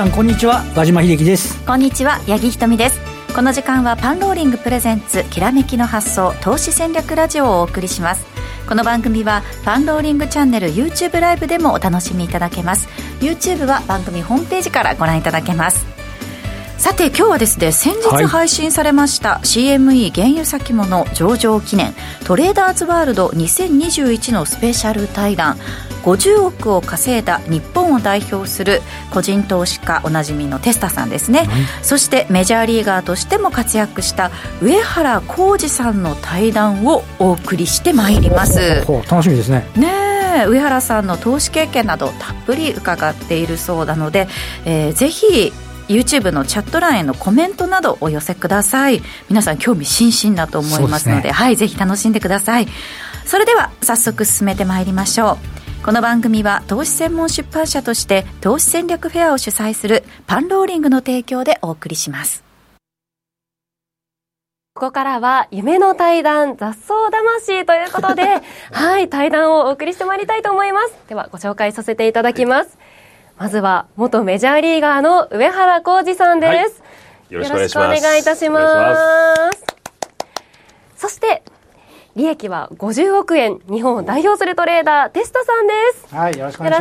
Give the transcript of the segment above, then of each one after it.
皆さんこんにちは。和島秀樹です。こんにちは八木ひとみです。この時間はパンローリングプレゼンツきらめきの発想投資戦略ラジオをお送りします。この番組はパンローリングチャンネル YouTube ライブでもお楽しみいただけます。YouTube は番組ホームページからご覧いただけます。さて今日はですね先日配信されました、はい、CME 原油先物上場記念トレーダーズワールド2021のスペシャル対談50億を稼いだ日本を代表する個人投資家おなじみのテスタさんですね、そしてメジャーリーガーとしても活躍した上原浩二さんの対談をお送りしてまいります。楽しみですね。ね上原さんの投資経験などたっぷり伺っているそうなので、えー、ぜひ YouTube のチャット欄へのコメントなどお寄せください。皆さん興味津々だと思いますので、ね、はいぜひ楽しんでください。それでは早速進めてまいりましょうこの番組は投資専門出版社として投資戦略フェアを主催するパンローリングの提供でお送りします。ここからは夢の対談雑草魂ということで、はい、対談をお送りしてまいりたいと思います。ではご紹介させていただきます。まずは元メジャーリーガーの上原浩二さんです、はい、よろしくお願いいたします。そして利益は50億円。日本を代表するトレーダーテスタさんです。はいよろしくお願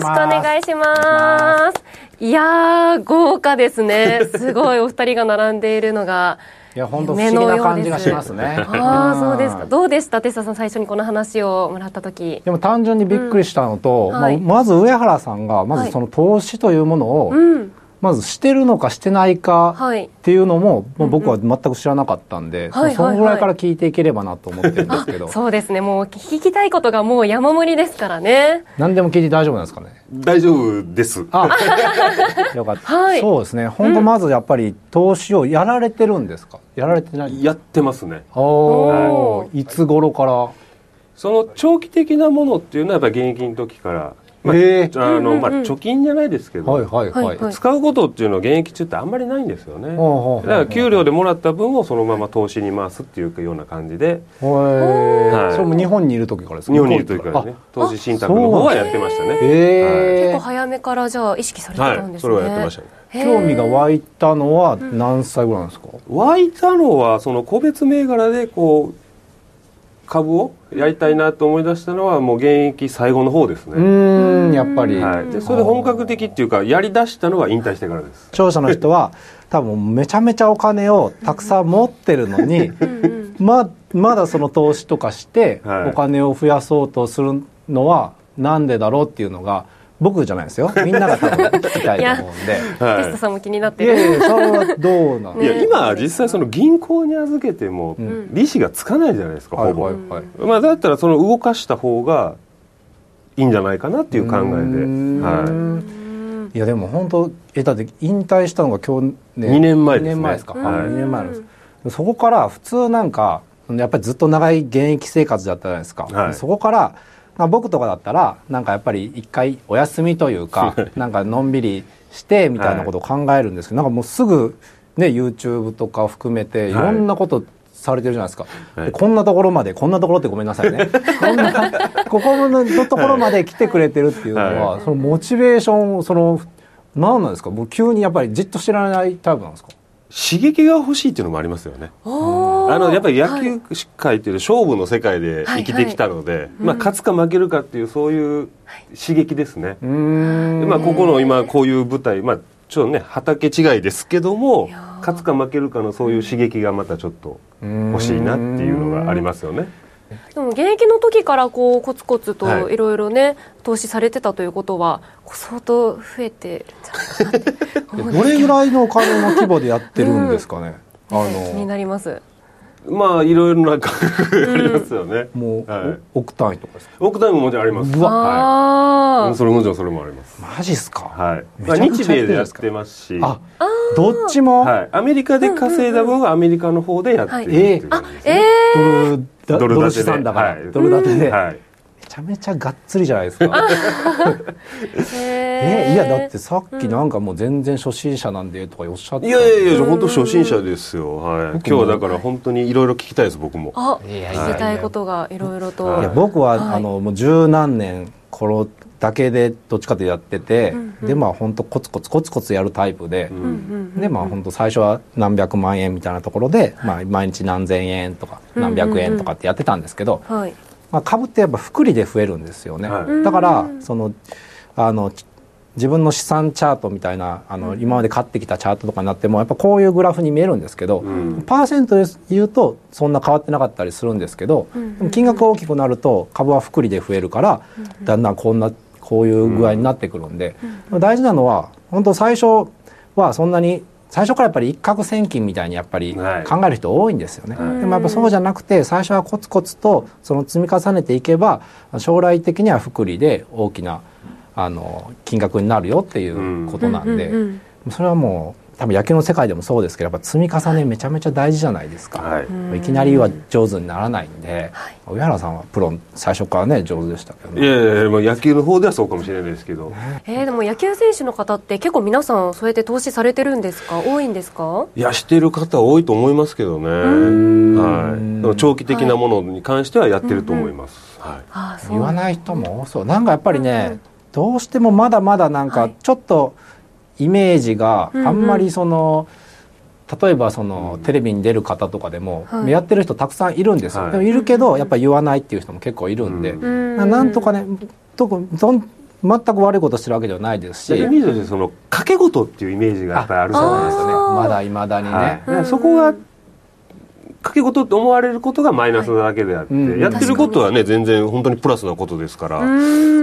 いします。いや豪華ですね。すごいお二人が並んでいるのがいや本当不思議な感じがしますね。ああそうですか。どうでした？テスタさん最初にこの話をもらった時。でも単純にびっくりしたのと、うん。はい、まあ、まず上原さんがまずその投資というものを、はいまずしてるのかしてないかっていうのも、もう僕は全く知らなかったんで、そのぐらいから聞いていければなと思ってるんですけど。そうですね。もう聞きたいことがもう山盛りですからね。何でも聞いて大丈夫なんですかね？大丈夫です。あ よかった、はい、そうですね。本当まずやっぱり投資をやられてるんですか？やられてないやってますね。おい。つ頃から？その長期的なものっていうのはやっぱり現役の時からまあ、えー、あの、まあ、貯金じゃないですけど、はいはいはい、使うことっていうのは現役中ってあんまりないんですよね。だから給料でもらった分をそのまま投資に回すっていうような感じで。はい、それも日本にいる時からですか？日本にいる時からね。投資信託の方はやってましたね。えー、結構早めからじゃあ意識されてたんですね。はい、それはやってましたね。興味が湧いたのは何歳ぐらいなんですか、うん、湧いたのはその個別銘柄でこう株をやりたいなと思い出したのはもう現役最後の方ですね。うんやっぱり、はい、でそれで本格的っていうかやりだしたのは引退してからです。視聴者の人は 多分めちゃめちゃお金をたくさん持ってるのに ままだその投資とかしてお金を増やそうとするのはなんでだろうっていうのが僕じゃないですよ。みんなが多分聞きたいと思うんで。テストさんも気になってる。いやいやそれはどうなん？いや今実際その銀行に預けても利子がつかないじゃないですか、ほぼ、はいはい。まあ、だったらその動かした方がいいんじゃないかなっていう考えで。はい。いやでも本当えだって引退したのが今日ね2年前です、ね、2年前ですか、はい、2年前です。そこから普通なんかやっぱりずっと長い現役生活だったじゃないですか、はい、そこからまあ、僕とかだったらなんかやっぱり一回お休みというか なんかのんびりしてみたいなことを考えるんですけど、なんかもうすぐね YouTube とか含めてい。ろんなことされてるじゃないですか、はい、こんなところまでこんなところってごめんなさいね。こんなここのところまで来てくれてるっていうのは、はい、そのモチベーションその何なんですか？もう急にやっぱりじっと知らないタイプなんですか？刺激が欲しいっていうのもありますよね。あのやっぱり野球界っていう勝負の世界で生きてきたので、はい。はい、まあ勝つか負けるかっていうそういう刺激ですね。まあここの今こういう舞台、まあちょっとね畑違いですけども、勝つか負けるかのそういう刺激がまたちょっと欲しいなっていうのがありますよね。でも現役の時からこうコツコツとい。ろいろね、はい、投資されてたということは相当増えてるんじゃないかな ど。れぐらいのお金の規模でやってるんですかね、うん、あの。気になります。まあいろいろな価格ありますよね、もう、はい、億単位とかですか？億単位ももちろんあります。うわ、はい、それもちろんそれもあります。マジっすか？はい、まあ、日米でやってますし。あどっちも、はい、アメリカで稼いだ分はアメリカの方でやってるっていう、はい、えー、えードル建てで。だから、はい、ドル建てで、はい、めちゃめちゃがっつりじゃないですか。え いやだってさっきなんかもう全然初心者なんでとかおっしゃっていやいやいや本当初心者ですよ、はい、今日はだから本当にいろいろ聞きたいです僕も。あ聞きたいことがいろいろと。いや僕は、あのもう十何年このだけでどっちかとやってて、うんうん、でまあ本当コツコツコツコツやるタイプで、うん、でまあ本当最初は何百万円みたいなところで、まあ、毎日何千円とか何百円とかってやってたんですけど、うんうんうん、まあ、株ってやっぱ複利で増えるんですよね、はい、だからそのあの自分の資産チャートみたいなあの、今まで買ってきたチャートとかになってもやっぱこういうグラフに見えるんですけど、うん、パーセントで言うとそんな変わってなかったりするんですけど、うん、でも金額が大きくなると株は複利で増えるから、だんだんこんなこういう具合になってくるんで、大事なのは本当最初はそんなに最初からやっぱり一攫千金みたいにやっぱり考える人多いんですよね、はい、でもやっぱそうじゃなくて最初はコツコツとその積み重ねていけば将来的には福利で大きなあの金額になるよっていうことなんで、それはもう多分野球の世界でもそうですけどやっぱ積み重ねめちゃめちゃ大事じゃないですか、はい、いきなりは上手にならないんで、はい、上原さんはプロ最初からね上手でしたけど、ね、いやいや野球の方ではそうかもしれないですけど、えー、でも野球選手の方って結構皆さんそうやって投資されてるんですか？多いんですか？いやしてる方多いと思いますけどね。はい。長期的なものに関してはやってると思います、はい、はい、言わない人も多そう。なんかやっぱりね、うんうん、どうしてもまだまだなんかちょっと、はいイメージがあんまりその、例えばそのテレビに出る方とかでも、やってる人たくさんいるんですよ、でもいるけどやっぱ言わないっていう人も結構いるんで、なんとかね特どん全く悪いことしてるわけではないですし。イメージその掛け事っていうイメージがやっぱりあるじゃないですかね。まだいまだにね。はい、そこが掛け事って思われることがマイナスなだけであって、はい。うん、やってることはね全然本当にプラスなことですから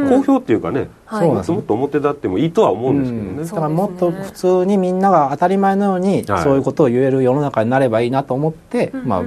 好評っていうかね、はい、もっと表立ってもいいとは思うんですけどね、うん、だからもっと普通にみんなが当たり前のようにそういうことを言える世の中になればいいなと思って、はい、まあ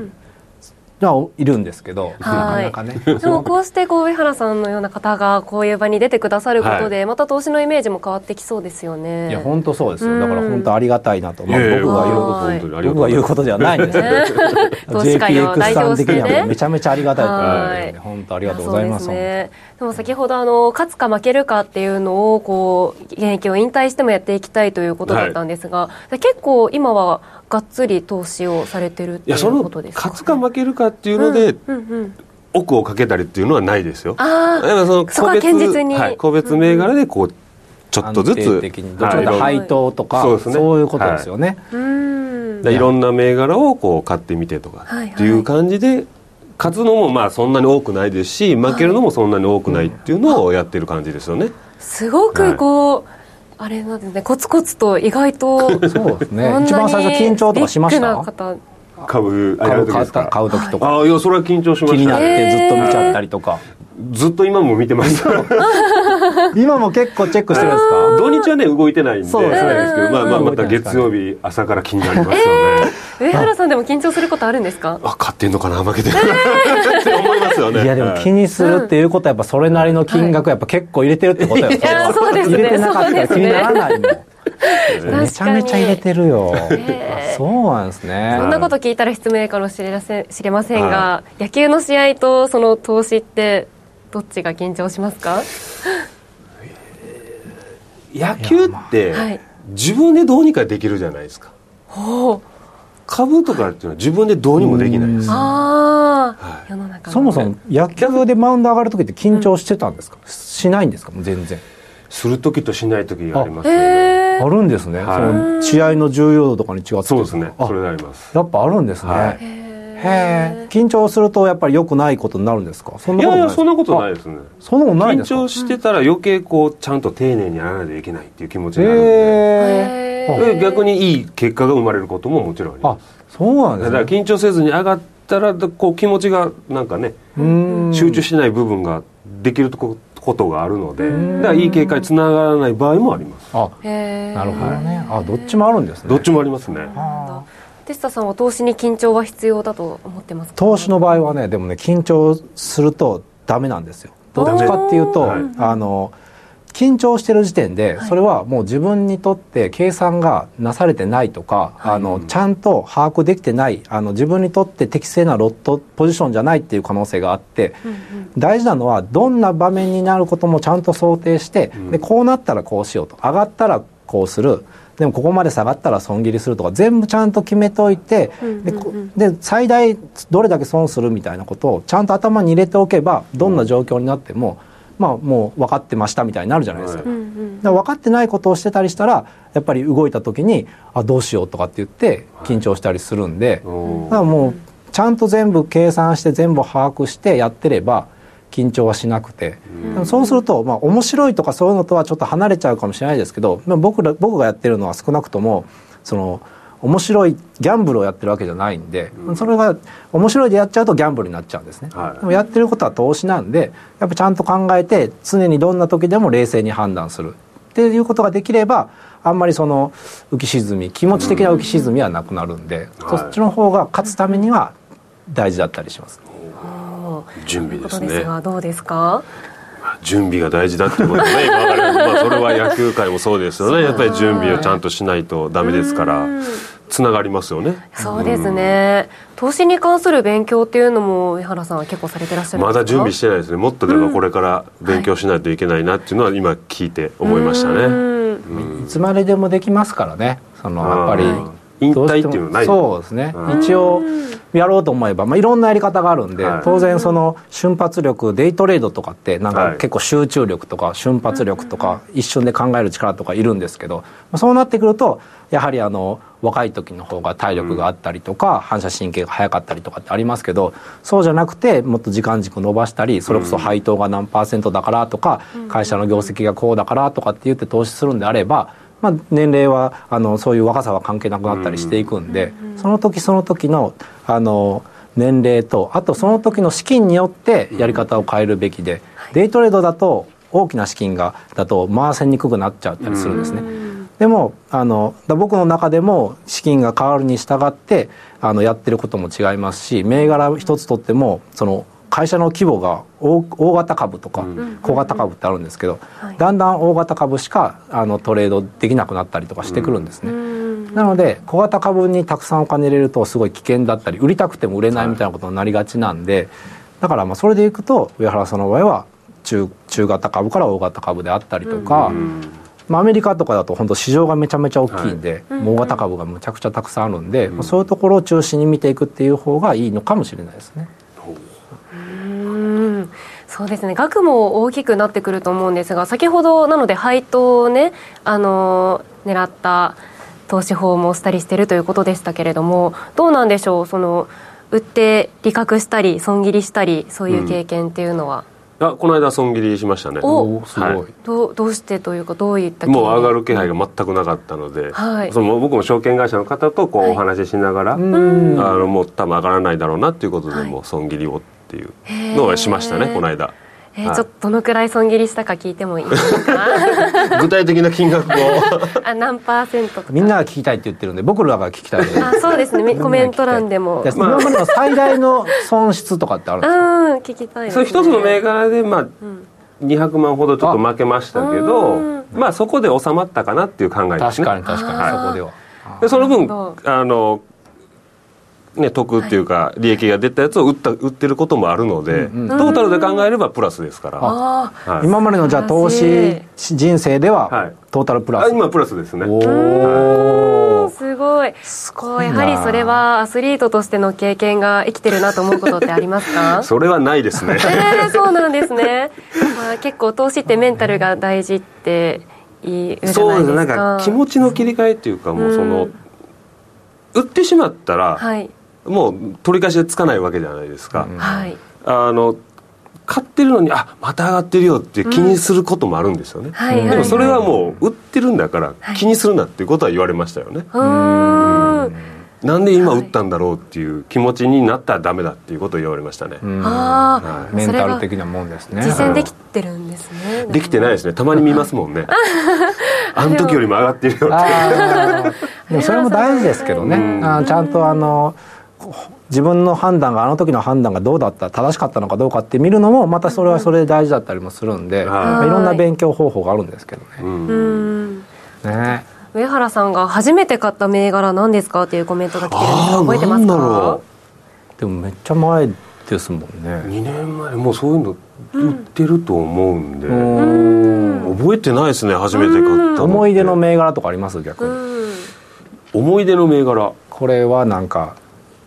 はいるんですけど、なかなかね。でもこうしてこう上原さんのような方がこういう場に出てくださることで、はい、また投資のイメージも変わってきそうですよね。いや本当そうですよ。だから本当ありがたいなと。まあ、僕が言うこと僕が言うことではないんですけど、投資会を代表してね。めちゃめちゃありがたいと思うので、本当ありがとうございます。ね、でも先ほどあの勝つか負けるかっていうのをこう現役を引退してもやっていきたいということだったんですが、はい、結構今はがっつり投資をされてるっていうことですか、ね、勝つか負けるかっていうので、うんうんうん奥をかけたりっていうのはないですよ。ああ、その個別はい、個別銘柄でこう、ちょっとずつ、的にどちらか配当とか、そうそういうことですよね。はい、いろんな銘柄をこう買ってみてとかっていう感じで、勝つのもまあそんなに多くないですし、負けるのもそんなに多くないっていうのをやってる感じですよね。すごくこう、はいあれなんですね。コツコツと意外とそうですね。一番最初緊張とかしました？株買う時買う時とか。ああいやそれは緊張しました。気になってずっと見ちゃったりとか。ずっと今も見てます 今も結構チェックしてるんですか？土日はね動いてないんで。そうです。けど、まあ、まあまた月曜日朝から気になりますよね、えー、上原さんでも緊張することあるんですか？あ勝ってんのかな？負けてる。って思いますよね。いやでも気にするっていうことはやっぱそれなりの金額やっぱ結構入れてるってことや、い、いやそうですね。入れてなかったら気にならないもん。めちゃめちゃ入れてるよ、えー、そうなんですね。そんなこと聞いたら失礼かもしれません知れませんが、はい、野球の試合とその投資ってどっちが緊張しますか？野球って自分でどうにかできるじゃないですか、はい、株とかっていうのは自分でどうにもできないです、世の中そもそも野球でマウンド上がる時って緊張してたんですか、うん、しないんですか？もう全然。する時としない時がありますよね。あるんですね、はい、その試合の重要度とかに違ってそうですね。それであります。やっぱあるんですね、はいへえ緊張するとやっぱり良くないことになるんですか？そんなことないいやいやそんなことないですね。そんなことないですか？緊張してたら余計こうちゃんと丁寧にやらないといけないっていう気持ちになるんで。で逆にいい結果が生まれることももちろんあります。そうなんですね。だから緊張せずに上がったらこう気持ちがなんかね集中しない部分ができることがあるので。だからいい結果につながらない場合もあります。あなるほどね。あどっちもあるんですね。どっちもありますねテスタさんは投資に緊張は必要だと思ってます投資の場合はねでもね緊張するとダメなんですよ。どっちかっていうと、あの緊張してる時点でそれはもう自分にとって計算がなされてないとか、はい、あのちゃんと把握できてないあの自分にとって適正なロットポジションじゃないっていう可能性があって、うんうん、大事なのはどんな場面になることもちゃんと想定して、うん、でこうなったらこうしようと。上がったらこうするでもここまで下がったら損切りするとか全部ちゃんと決めておいて、で最大どれだけ損するみたいなことをちゃんと頭に入れておけばどんな状況になってもまあもう分かってましたみたいになるじゃないですか,、か分かってないことをしてたりしたらやっぱり動いた時にあどうしようとかって言って緊張したりするんで、はい、だからもうちゃんと全部計算して全部把握してやってれば緊張はしなくて、うん、そうすると、まあ、面白いとかそういうのとはちょっと離れちゃうかもしれないですけど、まあ、僕ら僕がやってるのは少なくともその面白いギャンブルをやってるわけじゃないんで、うん、それが面白いでやっちゃうとギャンブルになっちゃうんですね、はい、でもやってることは投資なんでやっぱちゃんと考えて常にどんな時でも冷静に判断するっていうことができればあんまりその浮き沈み気持ち的な浮き沈みはなくなるんで、うん、そっちの方が勝つためには大事だったりします。準備ですね。どうですか？準備が大事だってことね。今かりままあそれは野球界もそうですよね。やっぱり準備をちゃんとしないとダメですからつながりますよね。そうですね、投資に関する勉強っていうのも上原さんは結構されてらっしゃるまだ準備してないですね。もっとでもこれから勉強しないといけないなっていうのは今聞いて思いましたね。いつまででもできますからね。そのやっぱり引退っていうのはないそうですね、一応やろうと思えば、まあ、いろんなやり方があるんで、はい、当然その瞬発力デイトレードとかってなんか結構集中力とか瞬発力とか一瞬で考える力とかいるんですけど、まあ、そうなってくるとやはりあの若い時の方が体力があったりとか、反射神経が速かったりとかってありますけどそうじゃなくてもっと時間軸伸ばしたりそれこそ配当が何パーセントだからとか、会社の業績がこうだからとかって言って投資するんであればまあ、年齢はあのそういう若さは関係なくなったりしていくんで、その時その時のあの年齢とあとその時の資金によってやり方を変えるべきで、デイトレードだと大きな資金がだと回せにくくなっちゃったりするんですね。でもあの僕の中でも資金が変わるに従ってあのやってることも違いますし銘柄一つとってもその会社の規模が大大型株とか小型株ってあるんですけど、だんだん大型株しかあのトレードできなくなったりとかしてくるんですね。なので小型株にたくさんお金入れるとすごい危険だったり売りたくても売れないみたいなことになりがちなんで、だからまあそれでいくと上原さんの場合は中中型株から大型株であったりとか、まあ、アメリカとかだと本当市場がめちゃめちゃ大きいんで、はい、大型株がむちゃくちゃたくさんあるんで、うん、そういうところを中心に見ていくっていう方がいいのかもしれないですね。そうですね。額も大きくなってくると思うんですが先ほどなので配当をねあの狙った投資法もしたりしてるということでしたけれどもどうなんでしょう？その売って利確したり損切りしたりそういう経験っていうのは、うん、あこの間損切りしましたね。おすごい、はい、どどうしてというかどういったもう上がる気配が全くなかったので、はい、その僕も証券会社の方とこうお話ししながら、はい、あのもう多分上がらないだろうなっていうことで、もう損切りをっていうのはしましたねこの間。えー、はい、ちょっとどのくらい損切りしたか聞いてもいいですか 具体的な金額を。あ何パーセントみんなが聞きたいって言ってるんで僕らが聞きたいあそうですね。コメント欄でも。今までの最大の損失とかってある？んですかうん聞きたい、ね、それ一つの銘柄でまあ、うん、200万ほどちょっと負けましたけどまあそこで収まったかなっていう考えですね。確かに確かに、はい、そこでは。でその分あのね、得っていうか利益が出たやつを売った売ってることもあるので、うんうん、トータルで考えればプラスですから、はい、今までのじゃあ投資人生ではトータルプラス、今プラスですね。おすごい。すごいやはりそれはアスリートとしての経験が生きてるなと思うことってありますか？それはないですね、えー、そうなんですね、まあ、結構投資ってメンタルが大事っていいそうですなんか気持ちの切り替えっていうかもうその、売ってしまったら、はい、もう取り返しがつかないわけじゃないですか、うん、あの買ってるのにあまた上がってるよって気にすることもあるんですよね、うん、でもそれはもう売ってるんだから気にするなっていうことは言われましたよね、はい、なんで今売ったんだろうっていう気持ちになったらダメだっていうことを言われましたね、はい、メンタル的なもんですね。実践できてるんですね。できてないですね。たまに見ますもんね。あの時よりも上がってるよって。でもそれも大事ですけどね、あちゃんとあの自分の判断があの時の判断がどうだった正しかったのかどうかって見るのもまたそれはそれで大事だったりもするんで、うん、まあ、い。ろんな勉強方法があるんですけどね。うん、ね。上原さんが初めて買った銘柄何ですかっていうコメントが来てるんです覚えてますか？でもめっちゃ前ですもんね。2年前もうそういうの売ってると思うんで、うん、覚えてないですね初めて買った思い出の銘柄とかあります？逆に。思い出の銘柄。これはなんか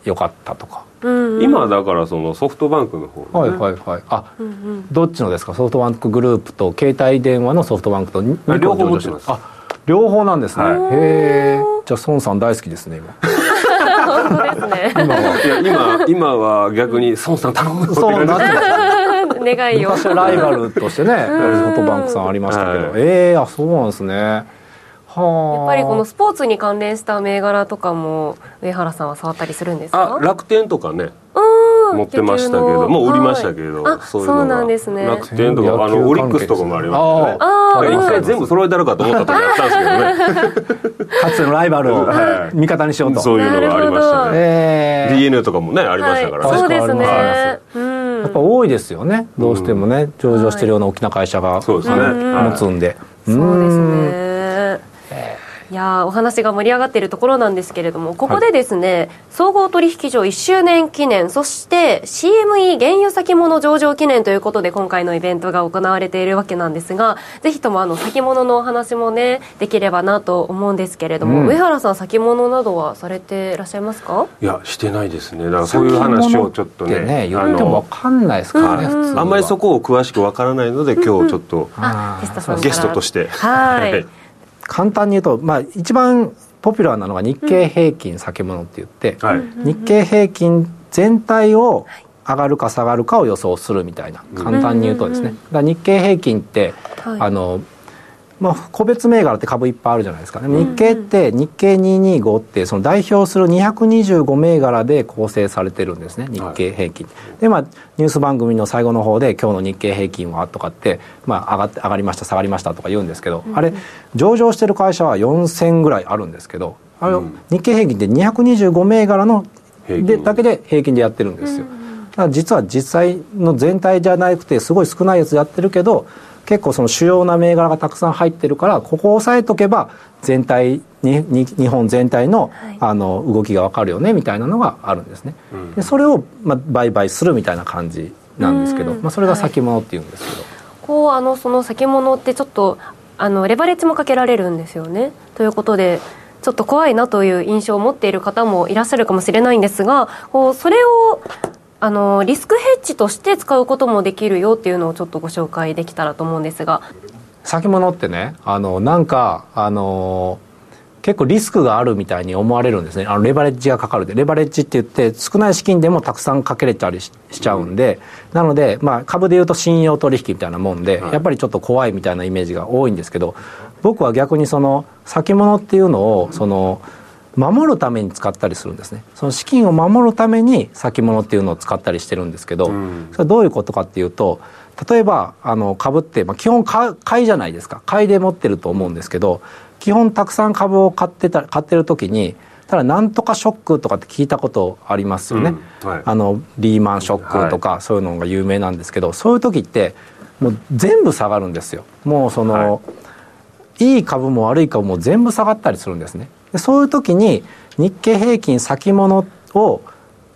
良かったとか。うんうん、今だからそのソフトバンクの方、ね、はいはいはい。あ、うんうん、どっちのですか？ソフトバンクグループと携帯電話のソフトバンクと両方持ってます。あ両方なんですね、はい、へえじゃあ孫さん大好きですね今。本当ですね。今はいや今今は逆に孫さん頼むそうなって願いを。昔はライバルとしてねソフトバンクさんありましたけど、はい、ええー、あそうなんですねやっぱりこのスポーツに関連した銘柄とかも上原さんは触ったりするんですか？楽天とかね持ってましたけどもう売りましたけど、はい、そうそうなんですね。楽天とかあのオリックスとかもありますね。一回全部揃えたのかと思った時あったんですけどね。かつてのライバルを味方にしようと。そういうのがありましたね、えー、DNA とかもねありましたから。ね、はい、そうですね。やっぱ多いですよね。どうしてもね上場してるような大きな会社が持つんで。そうですねいやお話が盛り上がっているところなんですけれどもここでですね、はい、総合取引所1周年記念そして CME 原油先物上場記念ということで今回のイベントが行われているわけなんですがぜひともあの先物のお話もねできればなと思うんですけれども、うん、上原さん先物などはされていらっしゃいますか？いやしてないですね。だからそういう話をちょっとねね言っても分かんないですからね、うん、あんまりそこを詳しく分からないので今日ちょっと、ゲストとして。はい簡単に言うと、まあ、一番ポピュラーなのが日経平均先物って言って、うん、日経平均全体を上がるか下がるかを予想するみたいな簡単に言うとですね、だ日経平均って、はい、あのまあ、個別銘柄って株いっぱいあるじゃないですか、ね、日経って日経225ってその代表する225銘柄で構成されてるんですね。日経平均、はい、でまあニュース番組の最後の方で今日の日経平均はとかって、まあ、上がって上がりました下がりましたとか言うんですけど、うん、あれ上場してる会社は4000ぐらいあるんですけどあれ、うん、日経平均って225銘柄のでだけで平均でやってるんですよ、だから実は実際の全体じゃなくてすごい少ないやつやってるけど結構その主要な銘柄がたくさん入ってるからここを押さえとけば全体に日本全体の,、あの動きが分かるよねみたいなのがあるんですね。でそれを、まあ、売買するみたいな感じなんですけど、まあ、それが先物っていうんですけど。こうあのその先物ってちょっとあのレバレッジもかけられるんですよね。ということでちょっと怖いなという印象を持っている方もいらっしゃるかもしれないんですがこうそれをあのリスクヘッジとして使うこともできるよっていうのをちょっとご紹介できたらと思うんですが。先物ってねあのなんかあの結構リスクがあるみたいに思われるんですね。あのレバレッジがかかるでレバレッジって言って少ない資金でもたくさんかけれたりしちゃうんで、うん、なので、まあ、株でいうと信用取引みたいなもんで、はい、やっぱりちょっと怖いみたいなイメージが多いんですけど僕は逆にその先物っていうのをその、うん守るために使ったりするんですね。その資金を守るために先物っていうのを使ったりしてるんですけど、うん、それはどういうことかっていうと例えばあの株って、まあ、基本買いじゃないですか。買いで持ってると思うんですけど基本たくさん株を買ってた買ってる時にただなんとかショックとかって聞いたことありますよね、うん。はい、あのリーマンショックとか、そういうのが有名なんですけどそういう時ってもう全部下がるんですよ。もうその、はい、いい株も悪い株も全部下がったりするんですねでそういう時に日経平均先物を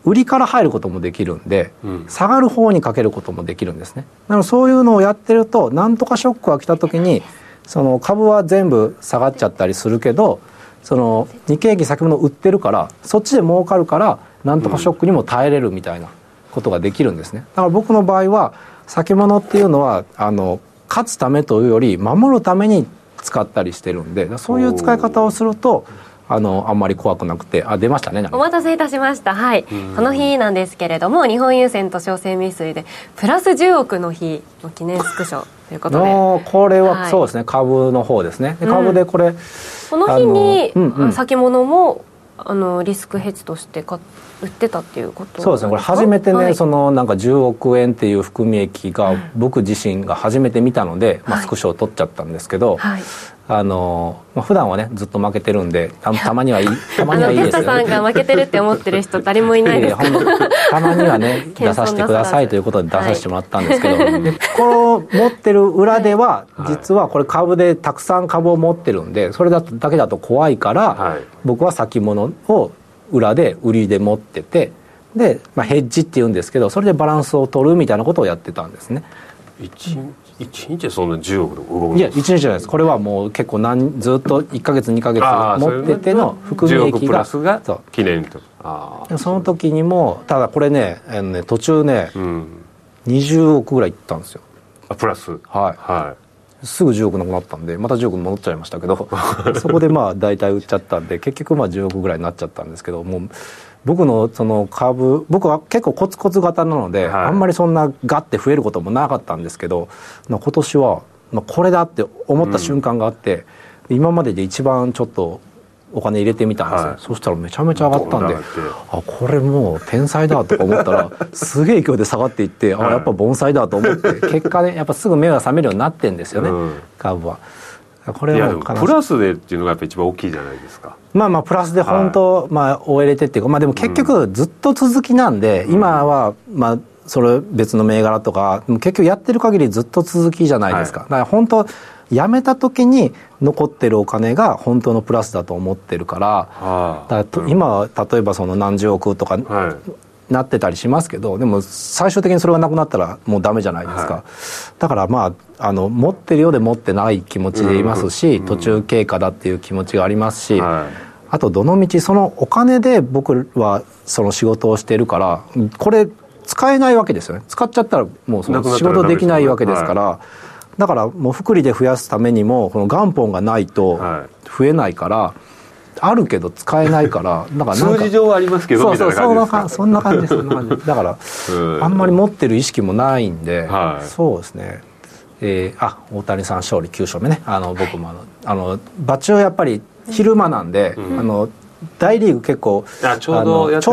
売りから入ることもできるんで、うん、下がる方にかけることもできるんですね。なのでそういうのをやってるとなんとかショックが来た時にその株は全部下がっちゃったりするけどその日経平均先物売ってるからそっちで儲かるからなんとかショックにも耐えれるみたいなことができるんですね。だから僕の場合は先物っていうのはあの勝つためというより守るために使ったりしてるんでそういう使い方をするとあのあんまり怖くなくてあ出ましたねお待たせいたしました。はい。この日なんですけれども日本郵船と商船未遂でプラス10億の日の記念スクショということで。これは、そうですね。株の方ですね。で株でこれ、うん、この日に、うんうん、先物もあのリスクヘッジとして買売ってたっていうことそうですね。これ初めてね、はい、そのなんか10億円っていう含み益が僕自身が初めて見たので、まあ、スクショを取っちゃったんですけど、はい、あのまあ、普段はねずっと負けてるんでたたまにはいいたまにはいいです。よ、ね、さんが負けてるって思ってる人誰もいないです。たまにはね出させてくださいということで出させてもらったんですけど、はい、この持ってる裏では、実はこれ株でたくさん株を持ってるんでそれだとだけだと怖いから、はい、僕は先物を裏で売りで持っててで、まあ、ヘッジっていうんですけどそれでバランスを取るみたいなことをやってたんですね。一日でそんな10億動くいや一日じゃないです。これはもう結構何ずっと1か月2か月持ってての含み益がプラスが記念と。その時にもただこれねあのね途中ね、うん、20億ぐらいいったんですよ。あプラス？はい、はい。すぐ10億なくなったんでまた10億戻っちゃいましたけど。そこでまあ大体売っちゃったんで結局まあ10億ぐらいになっちゃったんですけどもう僕のその株僕は結構コツコツ型なので、はい、あんまりそんなガッて増えることもなかったんですけど今年はこれだって思った瞬間があって、うん、今までで一番ちょっとお金入れてみたんですよ、はい、そしたらめちゃめちゃ上がったんであこれもう天才だとか思ったらすげえ勢いで下がっていって、はい、あやっぱ盆栽だと思って 結果ねやっぱすぐ目が覚めるようになってんですよね、うん、株は。これはプラスでっていうのがやっぱ一番大きいじゃないですかまあまあプラスで本当、はい、まあ終えれてっていうかまあでも結局ずっと続きなんで、うん、今はまあそれ別の銘柄とか結局やってる限りずっと続きじゃないですか、はい、だから本当辞めた時に残ってるお金が本当のプラスだと思ってるから,、だから今例えばその何十億とか、なってたりしますけどでも最終的にそれがなくなったらもうダメじゃないですか、はい、だからまああの持ってるようで持ってない気持ちでいますし、途中経過だっていう気持ちがありますし、はい、あとどのみちそのお金で僕はその仕事をしてるからこれ使えないわけですよね。使っちゃったらもうその仕事できないわけですから、だからもう福利で増やすためにもこの元本がないと増えないから、あるけど使えないからだから数字上はありますけどそうそうそんな感じそんな感じそんな感じ。だから あんまり持ってる意識もないんで、はい、そうですねえー、あ大谷さん勝利9勝目ね。あの僕もあのあのバチはやっぱり昼間なんで、うん、あの大リーグ結構ちょうどやって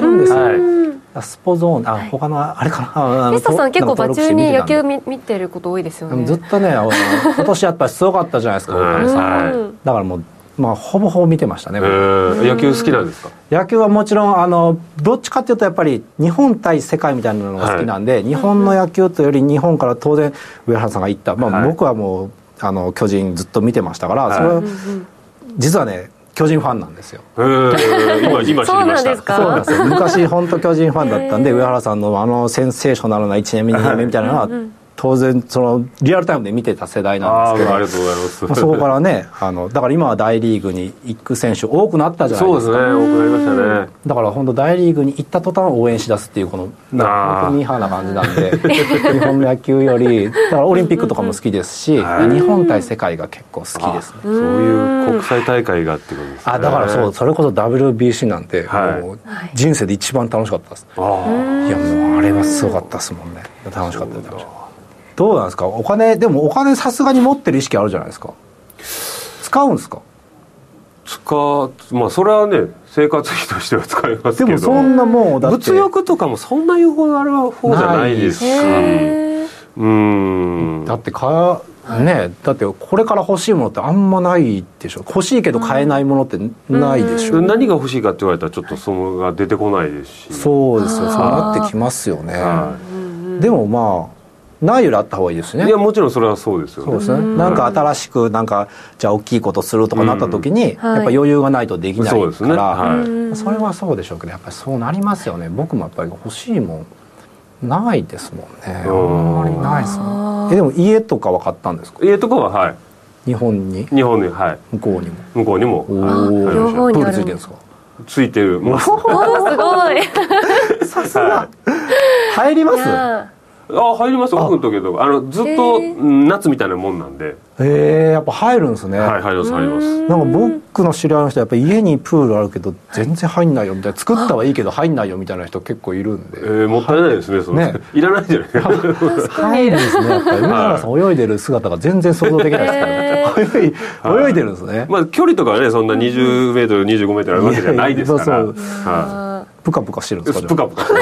るんですよ、はい。スポゾーンあ、はい、他のあれかな。テスタさん結構馬中に野球見見てること多いですよね。ずっとね 今年やっぱりすごかったじゃないですか大谷さん、はい、だからもうまあ、ほぼほぼ見てましたね、野球好きなんですか？野球はもちろんあのどっちかっていうとやっぱり日本対世界みたいなのが好きなんで、はい、日本の野球というより日本から当然上原さんが言った、まあ、僕はもうあの巨人ずっと見てましたから、それは実はね巨人ファンなんですよ。今今知りました。そうなんですよ。昔本当巨人ファンだったんで上原さんのあのセンセーショナルな1年目2年目みたいなのは当然そのリアルタイムで見てた世代なんですけどありがとうございます、まあ、そこからねあのだから今は大リーグに行く選手多くなったじゃないですか。そうですね多くなりましたね。だから本当大リーグに行った途端応援し出すっていうこの本当にミーハーな感じなんで 日本の野球よりだからオリンピックとかも好きですし、日本対世界が結構好きですね。そういう国際大会がってことですね。あだからそうそれこそ WBC なんて、はい、もう人生で一番楽しかったです。いやもうあれはすごかったですもんね。楽しかった楽しかったどうなんですか？お金でもお金さすがに持ってる意識あるじゃないですか。使うんですか？使まあそれはね生活費としては使いますけど。でもそんなもうだって。物欲とかもそんな言うほどあれは方じゃないですしうん。だってかねだってこれから欲しいものってあんまないでしょ。欲しいけど買えないものってないでしょ、う何が欲しいかって言われたらちょっとそのが出てこないですし。そうですよ。そうなってきますよね。でもまあないよりあった方がいいですね。いやもちろんそれはそうですよ、ね、そうですね。なんか新しくなんかじゃあ大きいことするとかなった時に、やっぱ余裕がないとできないから、はい、そ、ね。はい、それはそうでしょうけどやっぱりそうなりますよね。僕もやっぱり欲しいもんないですもんね。あんまりないですもん。えでも家とかは買ったんですか？家とかははい。日本に？日本にはい。向こうにも？向こうにも。お両方にある。ついてるんですか？ついてる。もうすごい。さすが。入ります？あ入ります奥の時とあのずっと夏みたいなもんなんで。へえやっぱ入るんですね。はい入ります入ります。なんか僕の知り合いの人やっぱ家にプールあるけど全然入んないよ。みたいな作ったはいいけど入んないよみたいな人結構いるんで。えー、もったいないですねそね。いらないじゃない入るんですね。やっぱり上原さん泳いでる姿が全然想像できないですから。ね、泳い泳いでるんですね。まあ距離とかはねそんな20メートル25メートルあるわけじゃないですから。そうそう。はい。プカプカしてるんですかプカプカして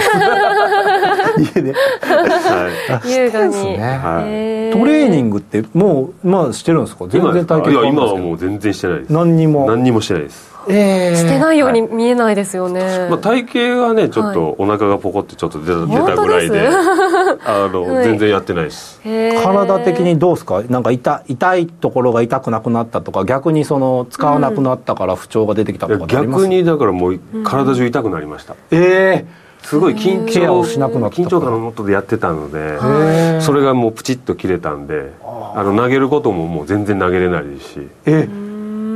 家で、はい、優雅に、ね、トレーニングってもうまあしてるんですか？全然体験いや今はもう全然してないです。何にも。何にもしてないです。えー、してないように見えないですよね、まあ、体型はねちょっとお腹がポコってちょっと出た,、出たぐらいであの、はい、全然やってないです。体的にどうですか？なんか痛痛いところが痛くなくなったとか逆にその使わなくなったから不調が出てきたとか、うん、逆にだからもう体中痛くなりました、うん、ええーすごい緊張しなくな緊張感のもとでやってたのでそれがもうプチッと切れたんであの投げることももう全然投げれないですし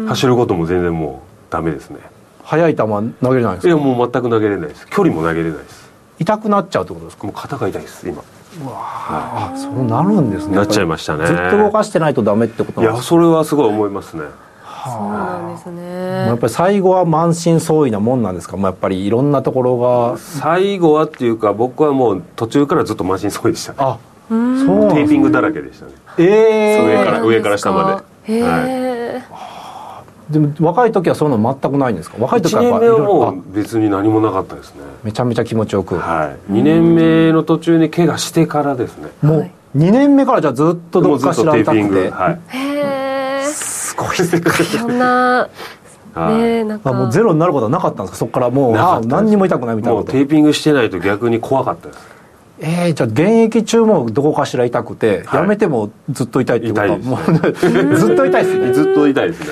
走ることも全然もうダメですね。速い球投げれないんですか？いやもう全く投げれないです。距離も投げれないです。痛くなっちゃうってことですか？もう肩が痛いです今。うわあそうなるんですね。なっちゃいましたね。ずっと動かしてないとダメってこといなんですか？やそれはすごい思いますねそうなんですね。やっぱり最後は満身創痍なもんなんですか？もうやっぱりいろんなところが。最後はっていうか僕はもう途中からずっと満身創痍でしたね。あそうなん。ですテーピングだらけでしたね。ええ上から上から下まで。へはいえ、でも若い時はそういうの全くないんですか？若い時1はやっぱ年目はもう別に何もなかったですね。めちゃめちゃ気持ちよく、はい。2年目の途中に怪我してからですね。もうはい2年目からじゃあずっとどもうずっかしらテーピング痛くてはい。へえすごい世界。そんなはい。ねえなんか。あもうゼロになることはなかったんですか？そこからもうあ何にも痛くないみたいなもうテーピングしてないと逆に怖かったですえー、じゃあ現役中もどこかしら痛くて、はい。やめてもずっと痛いっていうことは痛いですもう ずっと痛いですね。ずっと痛いですね。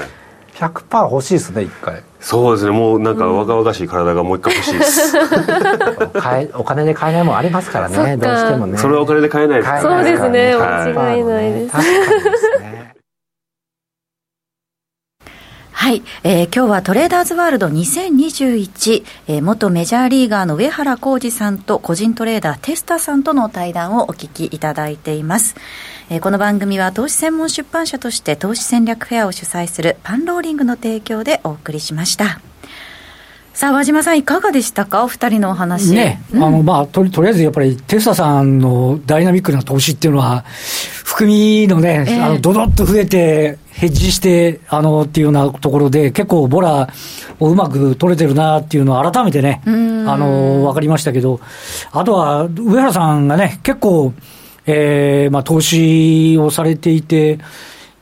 100%欲しいですね一回。そうですね。もうなんか若々しい体がもう一回欲しいです。お金で買えないもんありますからね。どうしてもね。それはお金で買えないです買えそうですね。はい。間違いないです。確かにですねはい、えー今日はトレーダーズワールド2021、えー元メジャーリーガーの上原浩二さんと個人トレーダーテスタさんとの対談をお聞きいただいています、えーこの番組は投資専門出版社として投資戦略フェアを主催するパンローリングの提供でお送りしました。さあ和島さんいかがでしたか？お二人のお話。ね、うん。あの、まあ、とり、とりあえずやっぱり、テスラさんのダイナミックな投資っていうのは、含みのね、ええ。あの、ドドッと増えて、ヘッジして、あの、っていうようなところで、結構ボラをうまく取れてるなっていうのを改めてね、あん。の、わかりましたけど、あとは、上原さんがね、結構、えー、まあ、投資をされていて、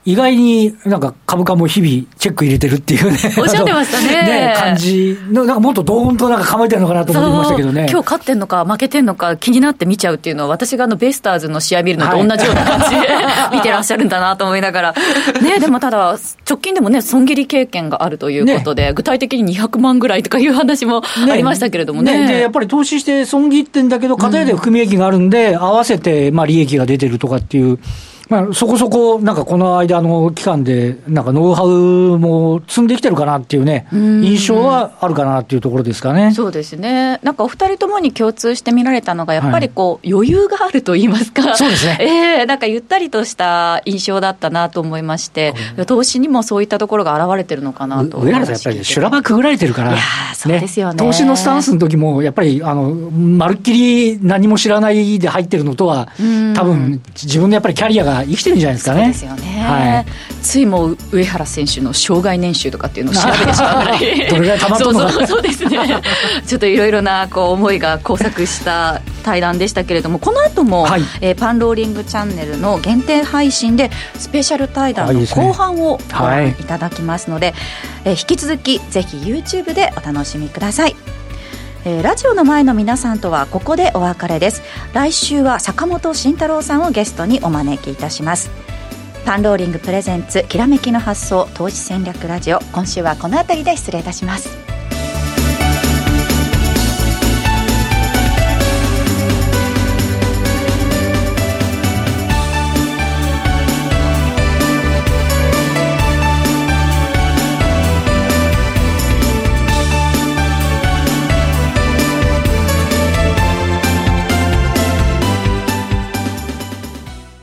意外になんか株価も日々チェック入れてるっていうね。おっしゃってましたね。ね、感じ。の。なんかもっとドーンとなんか構えてるのかなと思ってましたけどね。今日勝ってんのか負けてんのか気になって見ちゃうっていうのは私があのベイスターズの試合見るのと同じような感じで、見てらっしゃるんだなと思いながら。ねでもただ直近でもね損切り経験があるということで、具体的に200万ぐらいとかいう話もありましたけれどもね。で、やっぱり投資して損切ってんだけど、片やで含み益があるんで、合わせて、まあ、利益が出てるとかっていう、まあ、そこそこ、なんかこの間の期間で、なんかノウハウも積んできてるかなっていうね、印象はあるかなっていうところですかね。そうですね。なんかお二人ともに共通して見られたのが、やっぱりこう、余裕があると言いますか。そうですね。ええなんかゆったりとした印象だったなと思いまして、投資にもそういったところが現れてるのかなと思い上ました原さん、やっぱり修羅場くぐられてるから、いやーそうですよね。投資のスタンスの時も、やっぱり、あの、まるっきり何も知らないで入ってるのとは、多分自分のやっぱりキャリアが生きてるんじゃないですかね。ですよね、はい。ついもう上原選手の生涯年収とかっていうのを調べてしまうぐらいどれぐらい溜まっとんのか。そうそうですね。ちょっといろいろなこう思いが交錯した対談でしたけれどもこの後も、はい。えーパンローリングチャンネルの限定配信でスペシャル対談の後半をごはい。覧いただきますので、えー引き続きぜひ YouTube でお楽しみくださいえーラジオの前の皆さんとはここでお別れです。来週は坂本慎太郎さんをゲストにお招きいたします。パンローリングプレゼンツきらめきの発想投資戦略ラジオ。今週はこの辺りで失礼いたします。